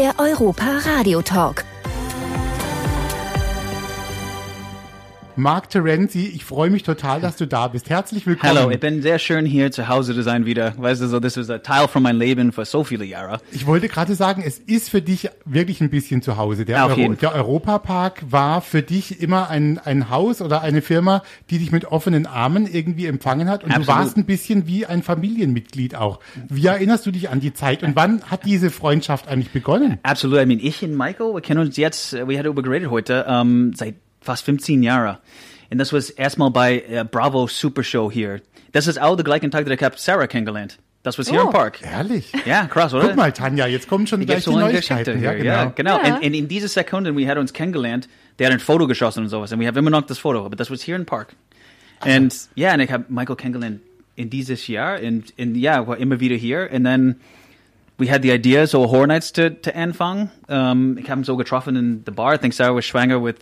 der Europa Radio Talk. Mark Terenzi, ich freue mich total, dass du da bist. Herzlich willkommen. Hallo, ich bin sehr schön hier zu Hause zu sein wieder. Weißt du, so, das ist ein Teil von meinem Leben für so viele Jahre. Ich wollte gerade sagen, es ist für dich wirklich ein bisschen zu Hause. Der, auf Euro, der Europapark war für dich immer ein, ein Haus oder eine Firma, die dich mit offenen Armen irgendwie empfangen hat. Und du Absolut. warst ein bisschen wie ein Familienmitglied auch. Wie erinnerst du dich an die Zeit und wann hat diese Freundschaft eigentlich begonnen? Absolut. I mean, ich und Michael, wir kennen uns jetzt, wir hatten darüber geredet heute, ähm, seit fast 15 Jahren. Und das war erstmal bei äh, Bravo Super Show hier. Das ist auch der gleiche Tag, da ich habe Sarah kennengelernt. Das war hier im Park. Ehrlich? Ja, krass, oder? Guck mal, Tanja, jetzt kommen schon Da gleich gibt's die so eine Neuigkeiten. Geschichte Ja, hier. genau. Ja, genau. Ja. Und, und in dieser Sekunde, wir hatten uns kennengelernt, der hat ein Foto geschossen und sowas. Und wir haben immer noch das Foto, aber das war hier im Park. Und ja, und ich habe Michael kennengelernt in dieses Jahr. Und, und ja, war immer wieder hier. Und dann, we had the idea, so Horror Nights zu, zu anfangen. Um, ich habe ihn so getroffen in the Bar. I think Sarah was schwanger with,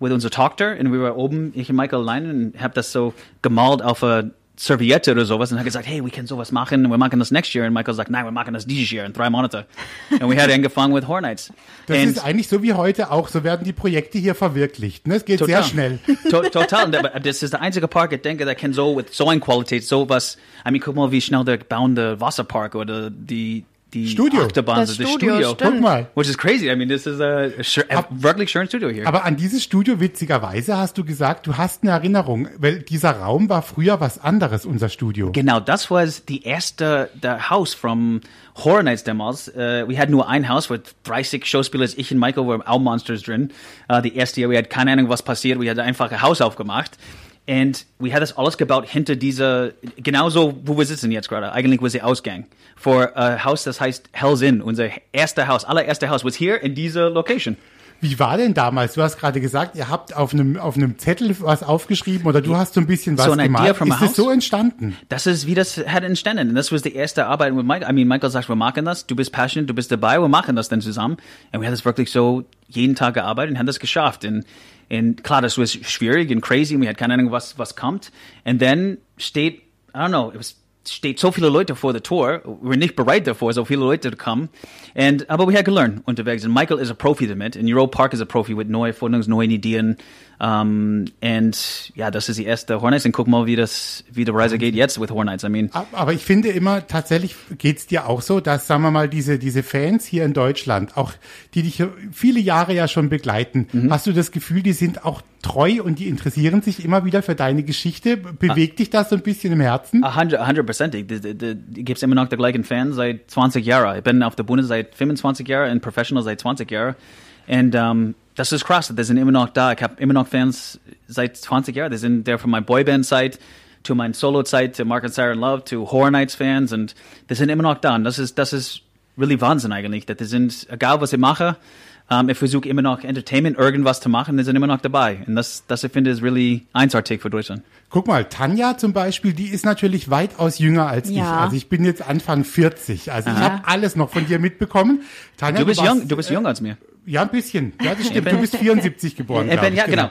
with unserer Tochter. Und wir waren oben, ich und Michael allein, und habe das so gemalt auf eine Serviette oder sowas und hat gesagt, hey, wir können sowas machen, wir machen das next year. Und Michael sagt, nein, wir machen das dieses Jahr in drei Monate. Und wir haben angefangen with Horror Nights. Das Und- ist eigentlich so wie heute auch. So werden die Projekte hier verwirklicht. Ne? Es geht sehr schnell. To total. Und aber Das ist der einzige Park, ich denke, der kann so mit so einer Qualität sowas. I mean, guck mal, wie schnell der bauende Wasserpark oder die die Studio. Achterbahn, Das das Studio, Studio. Guck mal. Which is crazy. I mean, this is a, a, wirklich schönes Studio hier. Aber an dieses Studio, witzigerweise, hast du gesagt, du hast eine Erinnerung, weil dieser Raum war früher was anderes, unser Studio. Genau, das war die erste der Haus from Horror Nights damals. Uh, wir hatten nur ein Haus mit 30 Schauspielern. Ich und Michael waren auch Monsters drin. Uh, die erste Jahr, wir hatten keine Ahnung, was passiert. Wir hatten einfach ein Haus aufgemacht. Und wir hatten das alles gebaut hinter dieser, genauso, wo wir sitzen jetzt gerade. Eigentlich war der Ausgang. Für ein Haus, das heißt Hell's Inn. Unser erster Haus, allererster Haus, was hier in dieser Location. Wie war denn damals? Du hast gerade gesagt, ihr habt auf einem, auf einem Zettel was aufgeschrieben oder du hast so ein bisschen was So a Ist es house? so entstanden? Das ist, wie das hat entstanden. Das war die erste Arbeit mit Michael. I mean, Michael sagt, wir machen das. Du bist passionate, du bist dabei, wir machen das dann zusammen. Und wir haben das wirklich so jeden Tag gearbeitet und haben das geschafft. Und, und klar, das war schwierig und crazy. Und wir hatten keine Ahnung, was, was kommt. Und dann steht, I don't know, it was, steht so viele Leute vor der Tor. Wir waren nicht bereit davor, so viele Leute zu kommen. Und, aber wir haben gelernt unterwegs. Und Michael ist ein Profi damit. Und Euro Park ist ein Profi mit neuen Forderungen, neuen Ideen. Um, und ja, das ist die erste Hornets. Und guck mal, wie das, wie die Reise geht jetzt with Hornets. I mean, Aber ich finde immer, tatsächlich geht's dir auch so, dass, sagen wir mal, diese, diese Fans hier in Deutschland, auch die dich viele Jahre ja schon begleiten, Mhm. hast du das Gefühl, die sind auch treu und die interessieren sich immer wieder für deine Geschichte? Bewegt dich das so ein bisschen im Herzen? A hundred, a hundred percent. Gibt es immer noch die gleichen Fans seit 20 Jahren. Ich bin auf der Bühne seit 25 Jahren und Professional seit 20 Jahren. Und um, das ist krass, die sind immer noch da. Ich habe immer noch Fans seit 20 Jahren. Die sind der von meiner Boyband-Zeit zu meiner Solo-Zeit, zu Mark and Sarah Love, zu Horror Nights-Fans. Und die sind immer noch da. Und das ist, das ist really Wahnsinn eigentlich. Die sind, egal was ich mache, um, ich versuche immer noch Entertainment, irgendwas zu machen, die sind immer noch dabei. Und das, das ich finde, ist really einzigartig für Deutschland. Guck mal, Tanja zum Beispiel, die ist natürlich weitaus jünger als ich. Ja. Also ich bin jetzt Anfang 40. Also ich habe alles noch von dir mitbekommen. Tanja, Du bist warst, jung, du bist jünger als mir. Ja, ein bisschen. Ja, das stimmt. Du bist 74 geboren. Ich bin- ich, ja, genau.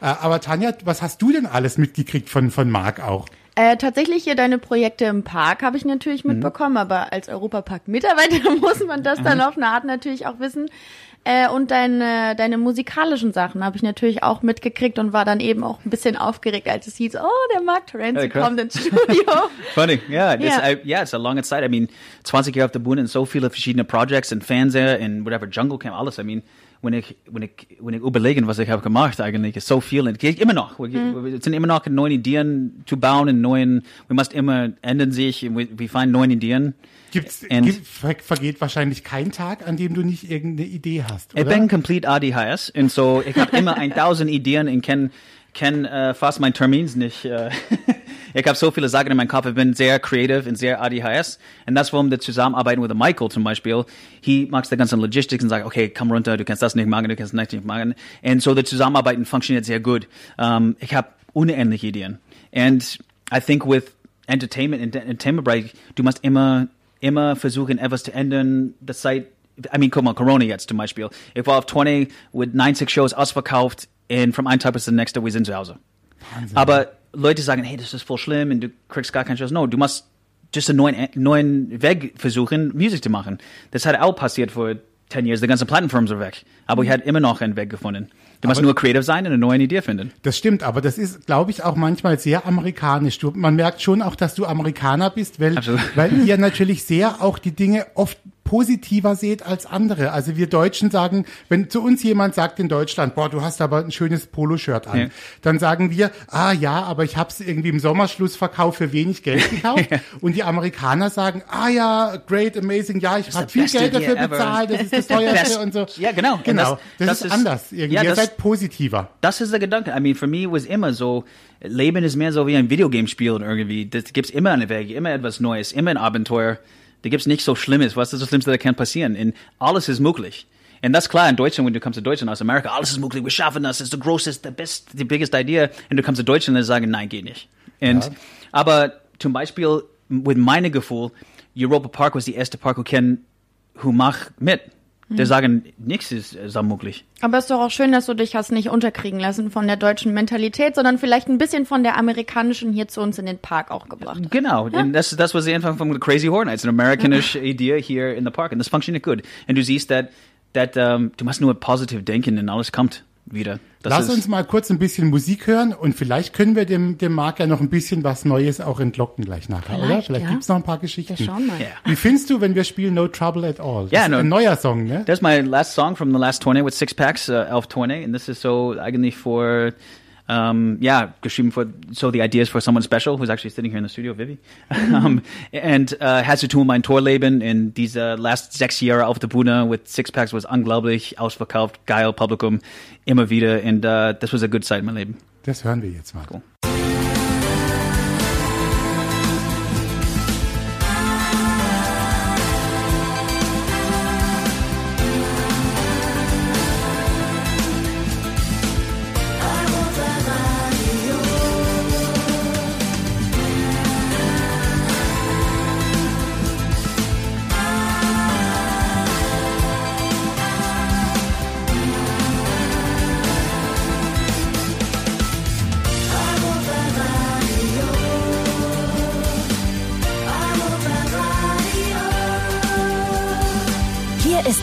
Äh, Aber Tanja, was hast du denn alles mitgekriegt von, von Marc auch? Äh, tatsächlich hier deine Projekte im Park habe ich natürlich Mhm. mitbekommen, aber als Europapark-Mitarbeiter muss man das Mhm. dann auf eine Art natürlich auch wissen. Äh, und deine, deine musikalischen Sachen habe ich natürlich auch mitgekriegt und war dann eben auch ein bisschen aufgeregt, als es hieß, oh, der Mark Terenzi Hey, kommt ins Studio. Funny, yeah, it's, Yeah. I, yeah, it's a long Zeit. I mean, 20 Jahre auf der Bühne und so viele verschiedene Projects und Fernseher und whatever, Jungle Camp, alles. I mean, wenn ich, wenn ich, wenn ich überlegen, was ich habe gemacht eigentlich, ist so viel und geht immer noch. Wir, wir sind immer noch neue Ideen zu bauen und neuen, wir müssen immer ändern sich, wir, wir finden neue Ideen. Gibt's, gibt, ver vergeht wahrscheinlich kein Tag, an dem du nicht irgendeine Idee hast, Ich oder? bin complete ADHS und so, ich habe immer 1000 Ideen und kann, kann äh, fast mein Termins nicht. Äh, ich habe so viele Sachen in meinem Kopf, ich bin sehr creative und sehr ADHS und das, warum wir zusammenarbeiten mit Michael zum Beispiel, he macht die ganzen Logistics und sagt, okay, komm runter, du kannst das nicht machen, du kannst das nicht machen und so, das Zusammenarbeiten funktioniert sehr gut. Um, ich habe unendliche Ideen and I think with Entertainment und Entertainment-Bereich, du musst immer, immer versuchen, etwas zu ändern, das Zeit I mean, guck mal, Corona jetzt zum Beispiel. Ich war auf 20 mit 90 Shows ausverkauft und vom einen Tag bis zum nächsten, wir sind zu Hause. Aber Leute sagen, hey, das ist voll schlimm und du kriegst gar keine Shows. No, du musst just einen neuen, neuen Weg versuchen, Musik zu machen. Das hat auch passiert vor 10 years, die ganzen Plattenfirmen sind weg. Aber ich hatte immer noch einen Weg gefunden. Du musst nur creative sein und eine neue Idee finden. Das stimmt, aber das ist, glaube ich, auch manchmal sehr amerikanisch. Du, man merkt schon auch, dass du Amerikaner bist, weil, Absolut. weil ihr natürlich sehr auch die Dinge oft positiver seht als andere. Also wir Deutschen sagen, wenn zu uns jemand sagt in Deutschland, boah, du hast aber ein schönes Poloshirt an, Ja. dann sagen wir, ah ja, aber ich habe es irgendwie im Sommerschlussverkauf für wenig Geld gekauft. Und die Amerikaner sagen, ah ja, great, amazing, ja, ich habe viel Geld dafür bezahlt, das ist das teuerste und so. Ja, genau. Genau, das- das, das ist, ist- anders irgendwie. Ja, ihr das- seid positiver. Das ist der Gedanke. I mean, für mich war es immer so, Leben ist mehr so wie ein Videogame-Spiel irgendwie. Das gibt's immer eine Wege, immer etwas Neues, immer ein Abenteuer. Da gibt's nichts so Schlimmes. Was ist das Schlimmste, das kann passieren? Und alles ist möglich. Und das ist klar in Deutschland, wenn du kommst zu Deutschland aus Amerika, alles ist möglich, wir schaffen das, das ist the grossest, the best, the biggest idea. Und du kommst zu Deutschland und sagen, nein, geht nicht. Und, Aber zum Beispiel, mit meinem Gefühl, Europa Park war die erste Park, who kennt, who macht mit. Die sagen, nichts ist, ist unmöglich. Aber es ist doch auch schön, dass du dich hast nicht unterkriegen lassen von der deutschen Mentalität, sondern vielleicht ein bisschen von der amerikanischen hier zu uns in den Park auch gebracht. Genau, und das, das was der Anfang von Crazy Horror Nights, eine amerikanische Idee hier in the park. Und das funktioniert gut. Und du siehst, that, that, um, du musst nur positiv denken und alles kommt wieder. Das Lass uns mal kurz ein bisschen Musik hören und vielleicht können wir dem, dem Marc ja noch ein bisschen was Neues auch entlocken gleich nachher, oder? Vielleicht, Vielleicht ja. gibt's noch ein paar Geschichten. Wir schauen mal. Ja. Wie findest du, wenn wir spielen No Trouble at All? Das Ja, ist no- ein neuer Song, ne? That's my last song from the last tourney with Six Packs, uh, Elf Tourney. And this is so eigentlich for, um, yeah, geschrieben for, so the ideas for someone special who's actually sitting here in the studio, Vivi. um, and uh, has to tun mein Torleben. in diese last sechs Jahre auf der Bühne with Six Packs was unglaublich, ausverkauft, geil, Publikum, immer wieder. Und uh, das was a good side in meinem Leben. Das hören wir jetzt mal. Cool.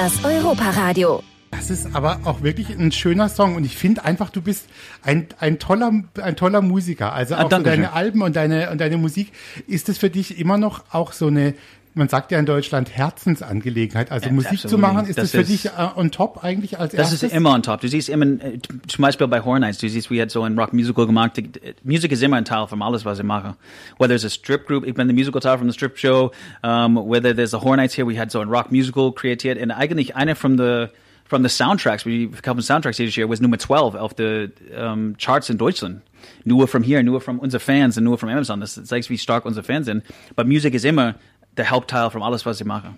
Das Europaradio. Das ist aber auch wirklich ein schöner Song und ich finde einfach, du bist ein, ein toller, ein toller Musiker. Also Ah, auch so danke deine. Alben und deine, und deine Musik. Ist es für dich immer noch auch so eine, man sagt ja in Deutschland Herzensangelegenheit. Also Ja, Musik zu absolutely. machen, ist das, Das für ist- dich äh, on top eigentlich als Das erstes? ist immer on top. Du siehst immer, äh, zum Beispiel bei Horror Nights, du siehst, wir hat so ein Rock Musical gemacht. Die- Musik ist immer ein Teil von alles, was ich mache. Whether it's a strip group, ich bin der Musical Teil von der Strip Show, um, whether there's a Horror Nights here, we had so ein Rock Musical kreiert. Und eigentlich einer von the, from the soundtracks, we verkaufen Soundtracks jedes Jahr, was Nummer 12 auf the um, Charts in Deutschland. Nur from here, nur from unsere Fans und nur from Amazon. Das zeigt, wie stark unsere Fans sind. Aber Musik ist immer der Hauptteil von alles, was ich mache.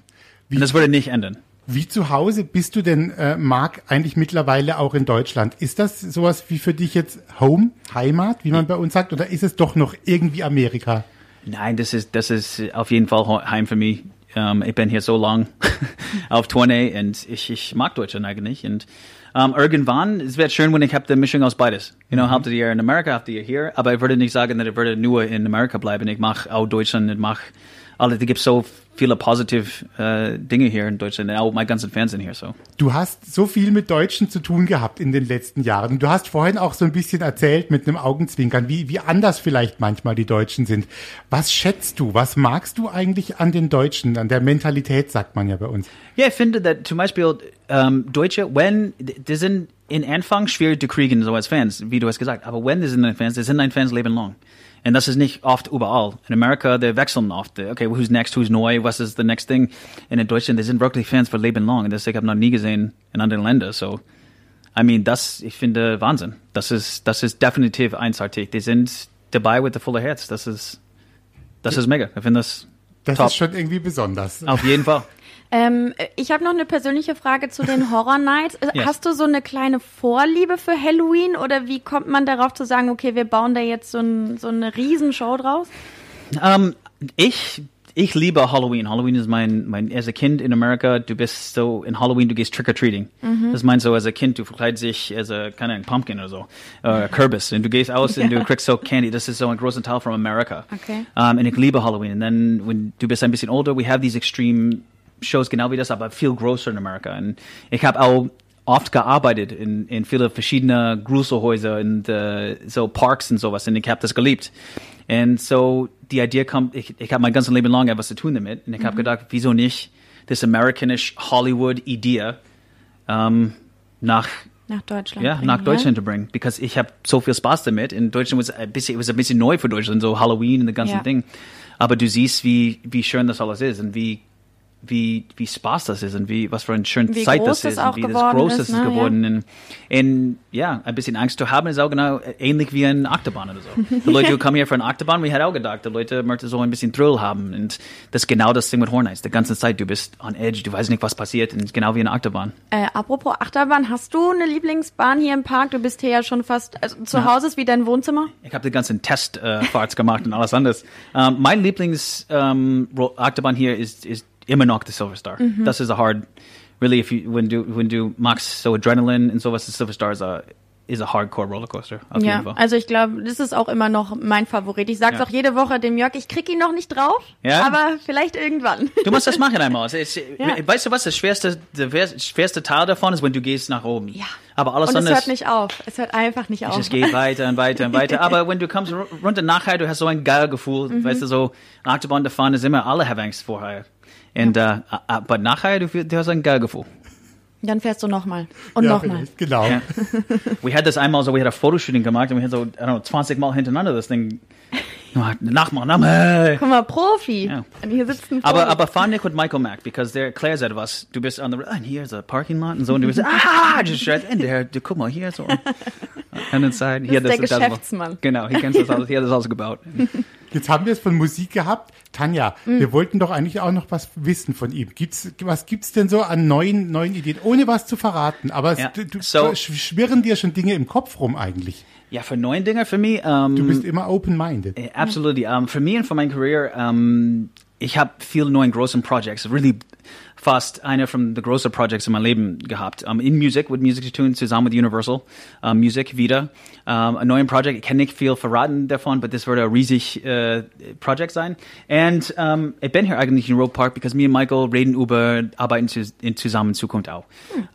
Und das würde nicht ändern. Wie zu Hause bist du denn, äh, Marc, eigentlich mittlerweile auch in Deutschland? Ist das sowas wie für dich jetzt Home, Heimat, wie man bei uns sagt, oder ist es doch noch irgendwie Amerika? Nein, das ist, das ist auf jeden Fall he- heim für mich. Um, ich bin hier so lang auf Tournee und ich, ich mag Deutschland eigentlich. Und um, irgendwann, es wird schön, wenn ich habe die Mischung aus beides. You know, halb Jahr in Amerika, halb Jahr hier. Aber ich würde nicht sagen, dass ich würde nur in Amerika bleiben. Ich mache auch Deutschland, ich mache alle, es gibt so viele positive äh, Dinge hier in Deutschland. Auch meine ganzen Fans sind hier, so. Du hast so viel mit Deutschen zu tun gehabt in den letzten Jahren. Du hast vorhin auch so ein bisschen erzählt mit einem Augenzwinkern, wie, wie anders vielleicht manchmal die Deutschen sind. Was schätzt du? Was magst du eigentlich an den Deutschen, an der Mentalität, sagt man ja bei uns? Ja, ich finde, dass zum Beispiel ähm, Deutsche, wenn, die sind in Anfang schwierig zu kriegen, so als Fans, wie du hast gesagt, aber wenn die sind ein Fans, die sind ein Fans leben lang. Und das ist nicht oft überall. In Amerika, die wechseln oft. Okay, who's next, who's neu, was ist the next thing? Und in Deutschland, die sind wirklich Fans für Leben lang. Das ich habe noch nie gesehen in anderen Ländern. So, I mean, das, ich finde Wahnsinn. Das ist, das ist definitiv einzigartig. Die sind dabei mit der voller Herz. Das ist, das ist mega. Ich finde das, Das top. ist schon irgendwie besonders. Auf jeden Fall. Ähm, ich habe noch eine persönliche Frage zu den Horror Nights. Yes. Hast du so eine kleine Vorliebe für Halloween oder wie kommt man darauf zu sagen, okay, wir bauen da jetzt so, ein, so eine Riesenshow draus? Um, ich, ich liebe Halloween. Halloween ist mein, mein, as a Kind in Amerika, du bist so, in Halloween, du gehst trick-or-treating. Das meinst so, as a Kind, du verkleidest dich als a, keine Ahnung, Pumpkin oder so, äh, Kürbis. Und du gehst aus und du kriegst so Candy. Das ist so ein großer Teil von Amerika. Okay. Um, und ich liebe Halloween. Und dann, wenn du bist ein bisschen older, we have these extreme Shows genau wie das, aber viel größer in Amerika. Und ich habe auch oft gearbeitet in, in viele verschiedene Gruselhäuser und uh, so Parks und sowas und ich habe das geliebt. Und so die Idee kommt, ich, ich habe mein ganzes Leben lang etwas zu tun damit und ich habe gedacht, wieso nicht das amerikanische Hollywood-Idee ähm, nach Nach Deutschland. ja, bringen, nach Deutschland zu bringen, because ich habe so viel Spaß damit. In Deutschland was ein bisschen, it was ein bisschen neu für Deutschland, so Halloween und das ganze Ja. Ding. Aber du siehst, wie wie schön das alles ist und wie wie wie Spaß das ist und wie was für eine schöne Wie Zeit das ist und wie das groß ist, das ist ne? geworden. Und, und ja, ein bisschen Angst zu haben ist auch genau ähnlich wie ein Achterbahn oder so. Die Leute, die kommen hier für eine Achterbahn, wir hätten auch gedacht, die Leute möchten so ein bisschen Thrill haben und das ist genau das Ding mit Hornites. Die ganze Zeit, du bist on edge, du weißt nicht, was passiert und genau wie eine Achterbahn. Äh, apropos Achterbahn, hast du eine Lieblingsbahn hier im Park? Du bist hier ja schon fast, also zu Ja. Hause ist wie dein Wohnzimmer? Ich habe die ganzen Testfahrts gemacht und alles anderes. Ähm, mein Lieblings ähm, Achterbahn hier ist, ist immer noch der Silver Star. Das ist a hard, really, if you, when du, when du magst so Adrenaline und sowas, der Silver Star is a, is a hardcore Rollercoaster. Auf Ja, jeden Fall. also ich glaube, das ist auch immer noch mein Favorit. Ich sag's Ja. auch jede Woche dem Jörg, ich krieg ihn noch nicht drauf, Ja? aber vielleicht irgendwann. Du musst das machen einmal. Es ist, Ja. Weißt du was? Das schwerste, der wer- schwerste Teil davon ist, wenn du gehst nach oben. Ja. Aber alles Und es hört nicht auf. Es hört einfach nicht auf. Es geht weiter und weiter und weiter. Aber wenn du kommst ru- runter nachher, du hast so ein geiles Gefühl. Mhm. Weißt du, so Achterbahn fahren ist immer, alle haben Angst vorher. Und, äh, aber nachher, du, du hast ein geiles Gefühl. Dann fährst du nochmal. Und Ja, nochmal. Genau. Ja. We had das einmal so, we had a Fotoshooting gemacht und wir hatten so, I don't know, 20 Mal hintereinander das Ding. Nachmachen, nachmachen. Guck mal, Profi. Ja. Und hier sitzt ein Profi. Aber, aber fahr nicht mit Michael Mack, because der erklärt etwas. Du bist on the, and here's a parking lot und so, und du bist, ah, just right in there, du, guck mal, hier so. And inside, hier, ist der Geschäftsmann. Genau, hier kennst du das alles, hier hat das alles gebaut. Jetzt haben wir es von Musik gehabt. Tanja, Mhm. wir wollten doch eigentlich auch noch was wissen von ihm. Gibt's, was gibt's denn so an neuen, neuen Ideen, ohne was zu verraten? Aber es, Ja, du, du so- sch- schwirren dir schon Dinge im Kopf rum eigentlich. Ja, für neuen Dinge für mich, ähm, Du bist immer open-minded. Absolutely. Um, für mich und für meine Career, um, ich habe viele neue großen Projects, really fast einer von den größten Projects in meinem Leben gehabt. Um, in Music, mit Music zu tun, zusammen mit Universal um, Music wieder. Um, ein neues Project, ich kann nicht viel verraten davon, aber das wird ein riesig äh, Project sein. Und um, ich bin hier eigentlich in Road Park, because me und Michael reden über Arbeiten zu, in zusammen Zukunft auch.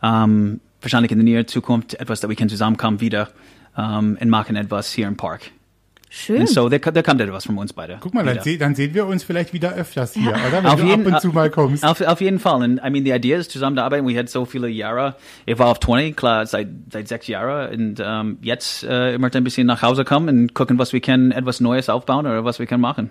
Um, wahrscheinlich in der näheren Zukunft etwas, dass wir können zusammenkommen wieder um, und machen etwas hier im Park. Schön. Und so, da, da kommt etwas von uns beide. Guck mal, dann, seh, dann sehen wir uns vielleicht wieder öfters hier, oder? Wenn Auf du jeden, ab und zu mal kommst. Auf, auf jeden Fall. Und I mean, die Idee ist, zusammen zu arbeiten. Wir hatten so viele Jahre. Ich war auf 20, klar, seit, seit sechs Jahren. Und ähm, jetzt äh, ich möchte ein bisschen nach Hause kommen und gucken, was wir können, etwas Neues aufbauen oder was wir können machen.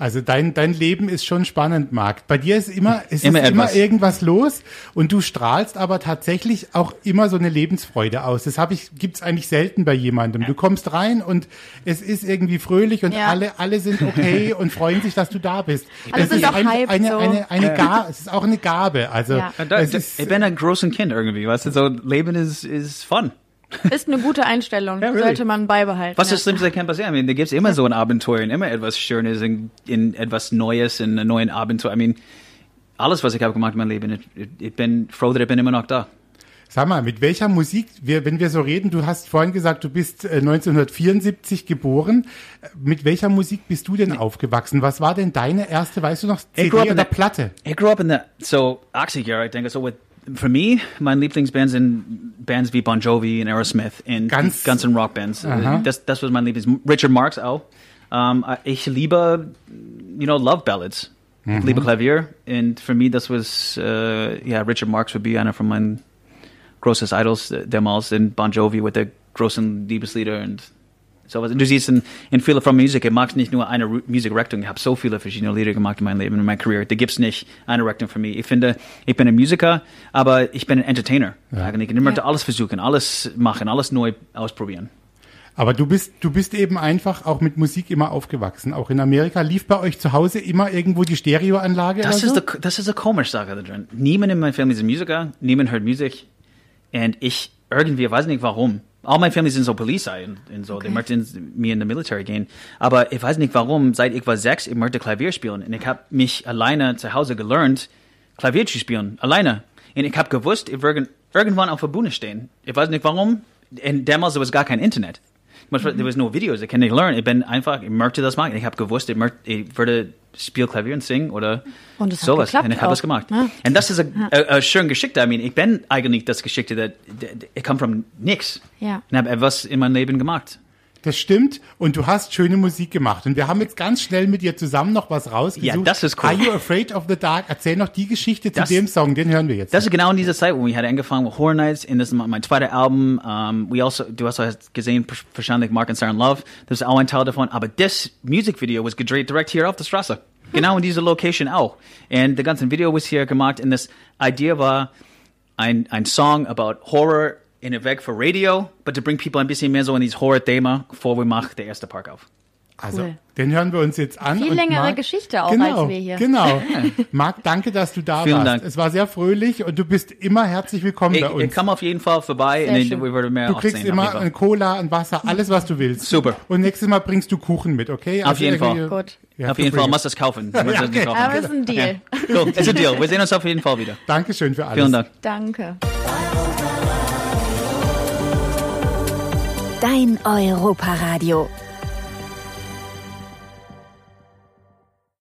Also dein, dein Leben ist schon spannend, Marc. Bei dir ist immer, Immer ist immer etwas. irgendwas los und du strahlst aber tatsächlich auch immer so eine Lebensfreude aus. Das habe ich, gibt's eigentlich selten bei jemandem. Du kommst rein und es ist irgendwie fröhlich und Ja. alle, alle sind okay und freuen sich, dass du da bist. Alle Es sind ist auch ein, hyped eine, so. eine, eine Gabe, es ist auch eine Gabe. Also Ja. Da, es da, ist, ich bin ein großes Kind irgendwie, weißt du, so Leben ist, ist fun. Ist eine gute Einstellung. Ja, really. Sollte man beibehalten. Was ja. das Schlimmste kann passieren? I mean, da gibt's immer so ein Abenteuer und immer etwas Schönes in, in etwas Neues, in einem neuen Abenteuer. I mean, alles, was ich habe gemacht in meinem Leben, ich, ich bin froh, dass ich bin immer noch da. Sag mal, mit welcher Musik, wir, wenn wir so reden, du hast vorhin gesagt, du bist äh, 1974 geboren. Äh, Mit welcher Musik bist du denn aufgewachsen? Was war denn deine erste, weißt du noch, CD grew up oder Platte? I grew up in the so Oxygear, I think. So with for me, my Lieblingsbands in bands wie Bon Jovi and Aerosmith and Ganz- Guns and Rock bands. Aha. Das das was mein Lieblings. Richard Marx auch. Um, ich liebe, you know, love ballads. Ich liebe Klavier and for me, das was uh, yeah, Richard Marx would be einer von meinen großes Idols äh, damals in Bon Jovi with der großen Liebeslieder und sowas. Und du siehst in, in viele von Musik, ich mag nicht nur eine Ru- Musikrichtung, ich habe so viele verschiedene Lieder gemacht in meinem Leben, in meiner Karriere. Da gibt's nicht eine Richtung für mich. Ich finde, ich bin ein Musiker, aber ich bin ein Entertainer. Eigentlich. Und ich möchte Ja. alles versuchen, alles machen, alles neu ausprobieren. Aber du bist, du bist eben einfach auch mit Musik immer aufgewachsen. Auch in Amerika lief bei euch zu Hause immer irgendwo die Stereoanlage Das ist, so? das ist eine komische Sache da drin. Niemand in meiner Familie ist ein Musiker, niemand hört Musik. Und ich irgendwie, weiß nicht warum. All meine Familie sind so Polizei und, und so. Die möchten mir in the Military gehen. Aber ich weiß nicht warum, seit ich war sechs, ich möchte Klavier spielen. Und ich habe mich alleine zu Hause gelernt, Klavier zu spielen. Alleine. Und ich habe gewusst, ich werde irgendwann auf der Bühne stehen. Ich weiß nicht warum. Und damals war es gar kein Internet. Manchmal, there was no videos, ich kann nicht lernen. Ich bin einfach, ich möchte das machen. Ich habe gewusst, ich, möchte, ich würde spiel Klavier und singen oder Und sowas. und ich habe es gemacht. Ja. Und das ist eine schöne Geschichte. I mean, ich bin eigentlich das Geschichte, that, that, ich komme von nix. Ja. Und habe etwas in meinem Leben gemacht. Das stimmt. Und du hast schöne Musik gemacht. Und wir haben jetzt ganz schnell mit dir zusammen noch was rausgesucht. Ja, das ist cool. Are You Afraid of the Dark? Erzähl noch die Geschichte zu Das- dem Song, den hören wir jetzt. Das ist genau in dieser Zeit, wo wir hatten angefangen mit Horror Nights, und das ist mein zweites Album. Um, we also, du hast hast gesehen, wahrscheinlich Mark and Siren Love. Das ist auch ein Teil davon. Aber das Musikvideo was gedreht direkt hier auf der Straße. Genau in dieser Location auch. Und das ganze Video was hier gemacht. Und das Idee war ein, ein Song about Horror in a Weg für Radio, but to bring people ein bisschen mehr so in dieses Horror-Thema, bevor wir machen der erste Park auf. Also, Cool. den hören wir uns jetzt an. Viel und längere Marc- Geschichte auch genau, als wir hier. Genau. Marc, danke, dass du da Vielen warst. Dank. Es war sehr fröhlich und du bist immer herzlich willkommen Ich, bei ich uns. komme auf jeden Fall vorbei Sehr und schön. wir würden mehr Du kriegst sehen. immer ein Cola, ein Wasser, alles, was du willst. Super. Und nächstes Mal bringst du Kuchen mit, okay? Also Auf jeden Fall. Gut. Ja, Auf jeden Fall, bring muss das kaufen. Das okay. kaufen. Aber es ist ein Deal. Cool, ist ein Deal. Wir sehen uns auf jeden Fall wieder. Dankeschön für alles. Vielen Dank. Danke. Dein Europaradio.